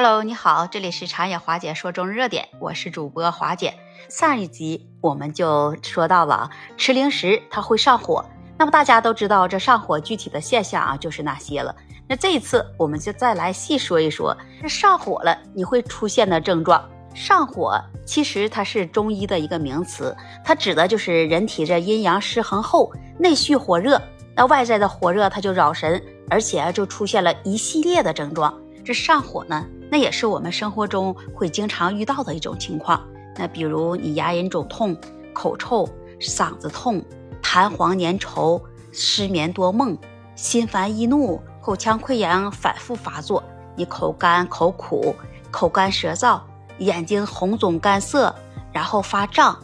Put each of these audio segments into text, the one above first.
Hello，你好，这里是茶野华姐说中日热点，我是主播华姐。上一集我们就说到了吃零食它会上火，那么大家都知道这上火具体的现象啊就是哪些了。那这一次我们就再来细说一说这上火了你会出现的症状。上火其实它是中医的一个名词，它指的就是人体这阴阳失衡后内蓄火热，那外在的火热它就扰神，而且就出现了一系列的症状。这上火呢？那也是我们生活中会经常遇到的一种情况。那比如你牙龈肿痛、口臭、嗓子痛、痰黄粘稠、失眠多梦、心烦易怒、口腔溃疡反复发作，你口干口苦、口干舌燥、眼睛红肿干涩，然后发胀，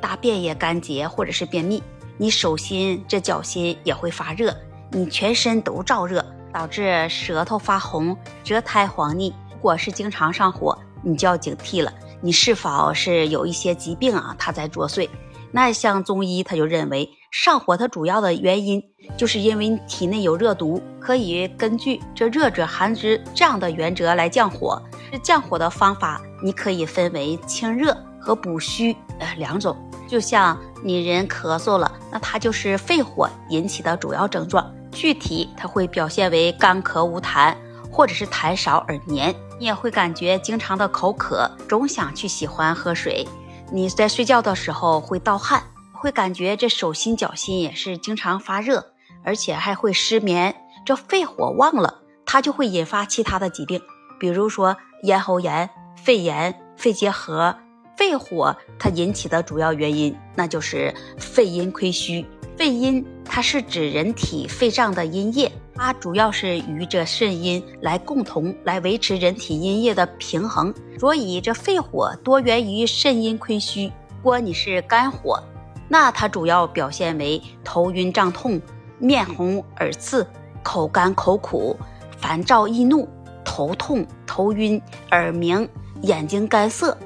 大便也干结或者是便秘，你手心这脚心也会发热，你全身都燥热，导致舌头发红、舌苔黄腻。如果是经常上火，你就要警惕了。你是否是有一些疾病啊？它在作祟？那像中医，他就认为上火它主要的原因就是因为你体内有热毒，可以根据这热者寒之这样的原则来降火。这降火的方法，你可以分为清热和补虚呃两种。就像你人咳嗽了，那它就是肺火引起的主要症状，具体它会表现为干咳无痰，或者是痰少而黏。你也会感觉经常的口渴，总想去喜欢喝水。你在睡觉的时候会盗汗，会感觉这手心脚心也是经常发热，而且还会失眠。这肺火旺了，它就会引发其他的疾病，比如说咽喉炎、肺炎、肺结核。肺火它引起的主要原因，那就是肺阴亏虚。肺阴它是指人体肺脏的阴液。它主要是与这肾阴来共同来维持人体阴液的平衡，所以这肺火多源于肾阴亏虚。如果你是肝火，那它主要表现为头晕胀痛、面红耳赤、口干口苦、烦躁易怒、头痛头晕、耳鸣、眼睛干涩。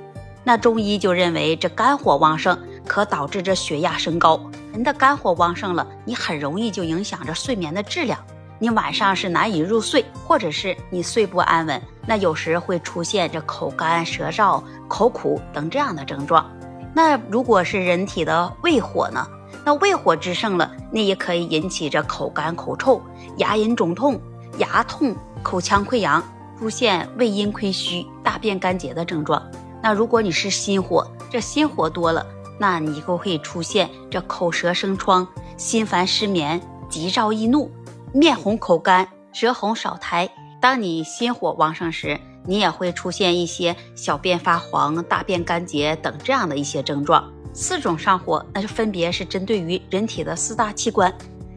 那中医就认为这肝火旺盛可导致这血压升高。人的肝火旺盛了，你很容易就影响着睡眠的质量。你晚上是难以入睡，或者是你睡不安稳，那有时会出现这口干舌燥、口苦等这样的症状。那如果是人体的胃火呢？那胃火之盛了，那也可以引起这口干口臭、牙龈肿痛、牙痛、口腔溃疡，出现胃阴亏虚、大便干结的症状。那如果你是心火，这心火多了，那你就会出现这口舌生疮、心烦失眠、急躁易怒。面红口干、舌红少苔。当你心火旺盛时，你也会出现一些小便发黄、大便干结等这样的一些症状。四种上火，那就分别是针对于人体的四大器官。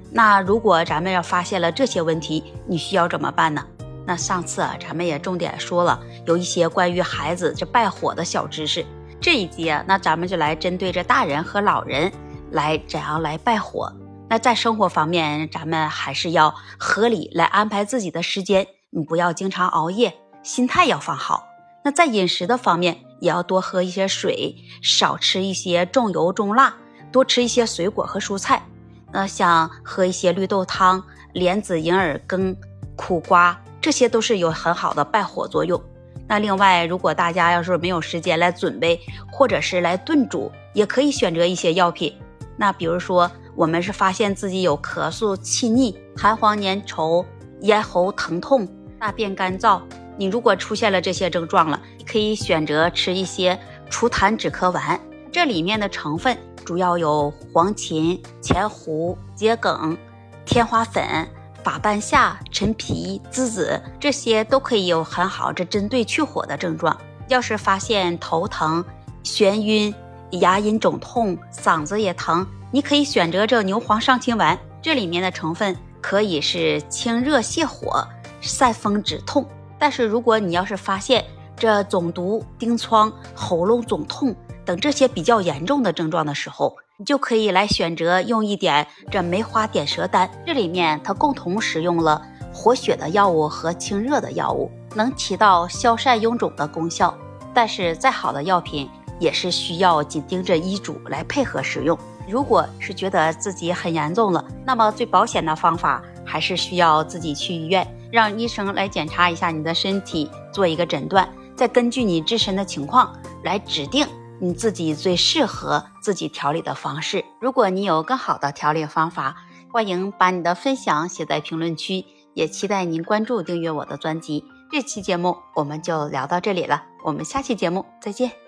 那如果咱们要发现了这些问题，你需要怎么办呢？那上次啊，咱们也重点说了有一些关于孩子这败火的小知识。这一集啊，那咱们就来针对着大人和老人来怎样来败火。那在生活方面，咱们还是要合理来安排自己的时间，你不要经常熬夜，心态要放好。那在饮食的方面，也要多喝一些水，少吃一些重油重辣，多吃一些水果和蔬菜。那像喝一些绿豆汤、莲子银耳羹、苦瓜，这些都是有很好的败火作用。那另外，如果大家要是没有时间来准备，或者是来炖煮，也可以选择一些药品。那比如说。我们是发现自己有咳嗽、气逆、痰黄粘稠、咽喉疼痛、大便干燥。你如果出现了这些症状了，可以选择吃一些除痰止咳丸。这里面的成分主要有黄芩、前胡、桔梗、天花粉、法半夏、陈皮、栀子，这些都可以有很好这针对去火的症状。要是发现头疼、眩晕、牙龈肿痛、嗓子也疼。你可以选择这牛黄上清丸，这里面的成分可以是清热泻火、散风止痛。但是如果你要是发现这肿毒、疔疮、喉咙肿痛等这些比较严重的症状的时候，你就可以来选择用一点这梅花点舌丹。这里面它共同使用了活血的药物和清热的药物，能起到消散臃肿的功效。但是再好的药品也是需要紧盯着医嘱来配合使用。如果是觉得自己很严重了，那么最保险的方法还是需要自己去医院让医生来检查一下你的身体，做一个诊断，再根据你自身的情况来指定你自己最适合自己调理的方式。如果你有更好的调理方法，欢迎把你的分享写在评论区，也期待您关注订阅我的专辑。这期节目我们就聊到这里了，我们下期节目再见。